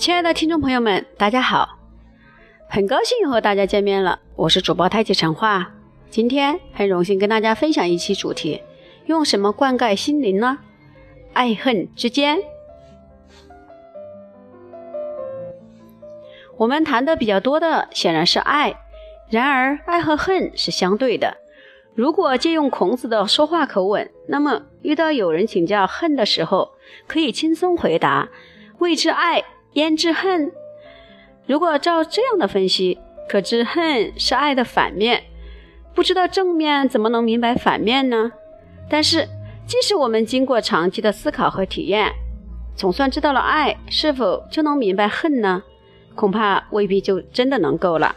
亲爱的听众朋友们，大家好，很高兴和大家见面了。我是主播太极陈化，今天很荣幸跟大家分享一期主题：用什么灌溉心灵呢？爱恨之间。我们谈的比较多的显然是爱，然而爱和恨是相对的。如果借用孔子的说话口吻，那么遇到有人请教恨的时候，可以轻松回答：“谓之爱。”焉知恨？如果照这样的分析，可知恨是爱的反面。不知道正面，怎么能明白反面呢？但是，即使我们经过长期的思考和体验，总算知道了爱，是否就能明白恨呢？恐怕未必就真的能够了。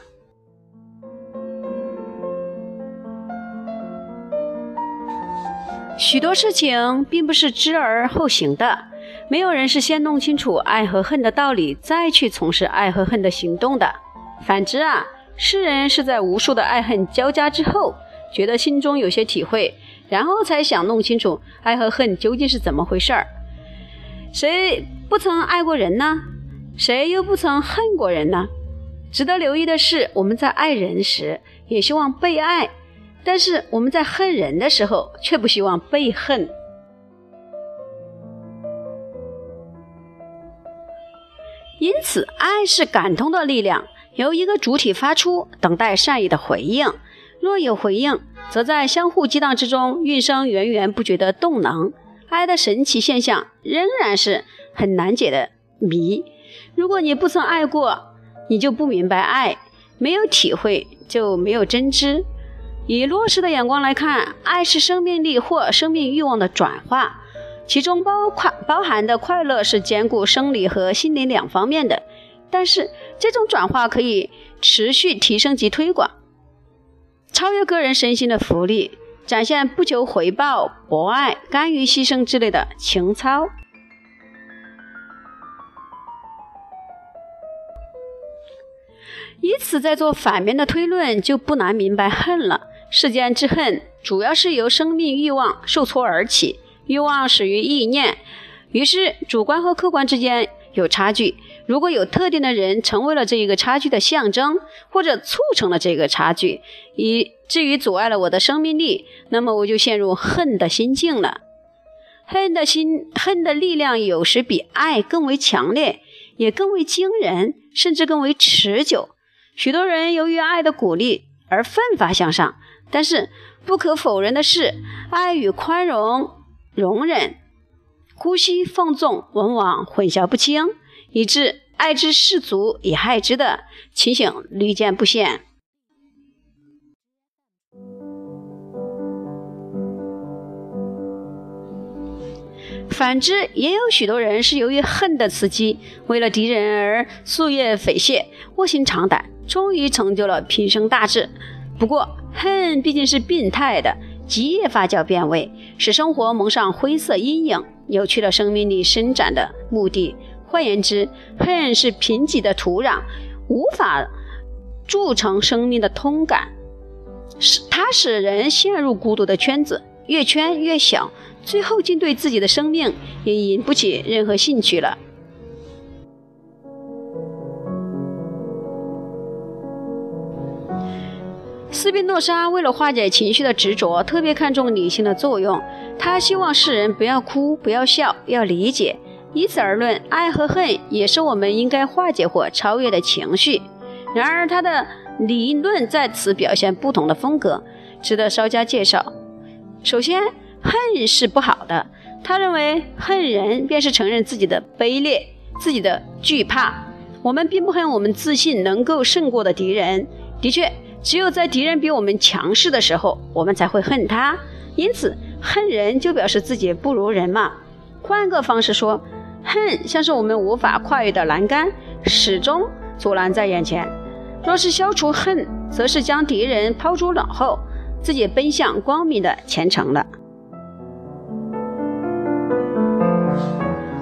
许多事情并不是知而后行的。没有人是先弄清楚爱和恨的道理，再去从事爱和恨的行动的。反之啊，世人是在无数的爱恨交加之后，觉得心中有些体会，然后才想弄清楚爱和恨究竟是怎么回事儿。谁不曾爱过人呢？谁又不曾恨过人呢？值得留意的是，我们在爱人时也希望被爱，但是我们在恨人的时候却不希望被恨。因此，爱是感通的力量，由一个主体发出，等待善意的回应。若有回应，则在相互激荡之中运生源源不绝的动能。爱的神奇现象仍然是很难解的谜。如果你不曾爱过，你就不明白爱；没有体会，就没有真知。以落实的眼光来看，爱是生命力或生命欲望的转化。其中包快包含的快乐是兼顾生理和心理两方面的，但是这种转化可以持续提升及推广，超越个人身心的福利，展现不求回报、博爱、甘于牺牲之类的情操。以此再做反面的推论，就不难明白恨了。世间之恨，主要是由生命欲望受挫而起。欲望始于意念，于是主观和客观之间有差距。如果有特定的人成为了这一个差距的象征，或者促成了这个差距，以至于阻碍了我的生命力，那么我就陷入恨的心境了。恨的心，恨的力量有时比爱更为强烈，也更为惊人，甚至更为持久。许多人由于爱的鼓励而奋发向上，但是不可否认的是，爱与宽容。容忍、姑息、放纵，往往混淆不清，以致爱之失足以害之的情形屡见不鲜。反之，也有许多人是由于恨的刺激，为了敌人而夙夜匪懈、卧薪尝胆，终于成就了平生大志。不过，恨毕竟是病态的。极夜发酵变味，使生活蒙上灰色阴影，扭曲了生命力伸展的目的。换言之，恨是贫瘠的土壤，无法铸成生命的通感，使它使人陷入孤独的圈子，越圈越小，最后竟对自己的生命也引不起任何兴趣了。斯宾诺莎为了化解情绪的执着，特别看重理性的作用。他希望世人不要哭，不要笑，要理解。以此而论，爱和恨也是我们应该化解或超越的情绪。然而，他的理论在此表现不同的风格，值得稍加介绍。首先，恨是不好的。他认为，恨人便是承认自己的卑劣，自己的惧怕。我们并不恨我们自信能够胜过的敌人。的确。只有在敌人比我们强势的时候，我们才会恨他。因此，恨人就表示自己不如人嘛。换个方式说，恨像是我们无法跨越的栏杆，始终阻拦在眼前。若是消除恨，则是将敌人抛诸脑后，自己奔向光明的前程了。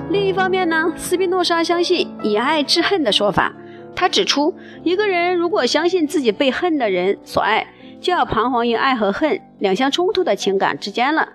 另一方面呢，斯宾诺莎相信以爱制恨的说法。他指出，一个人如果相信自己被恨的人所爱，就要彷徨于爱和恨两相冲突的情感之间了。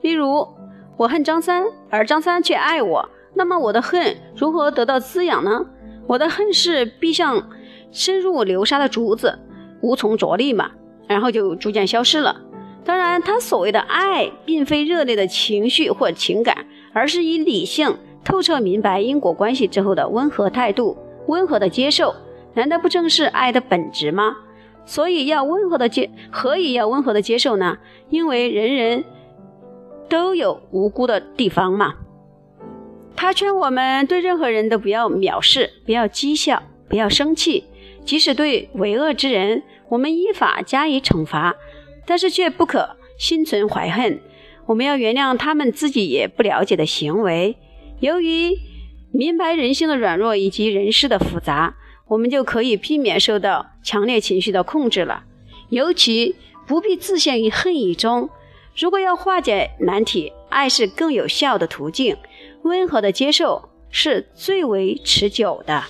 例如，我恨张三，而张三却爱我，那么我的恨如何得到滋养呢？我的恨是必像深入流沙的竹子，无从着力嘛，然后就逐渐消失了。当然，他所谓的爱，并非热烈的情绪或情感，而是以理性透彻明白因果关系之后的温和态度，温和的接受。难道不正是爱的本质吗？所以要温和的接，何以要温和的接受呢？因为人人都有无辜的地方嘛。他劝我们对任何人都不要藐视，不要讥笑，不要生气，即使对为恶之人，我们依法加以惩罚。但是却不可心存怀恨，我们要原谅他们自己也不了解的行为。由于明白人性的软弱以及人事的复杂，我们就可以避免受到强烈情绪的控制了。尤其不必自陷于恨意中。如果要化解难题，爱是更有效的途径，温和的接受是最为持久的。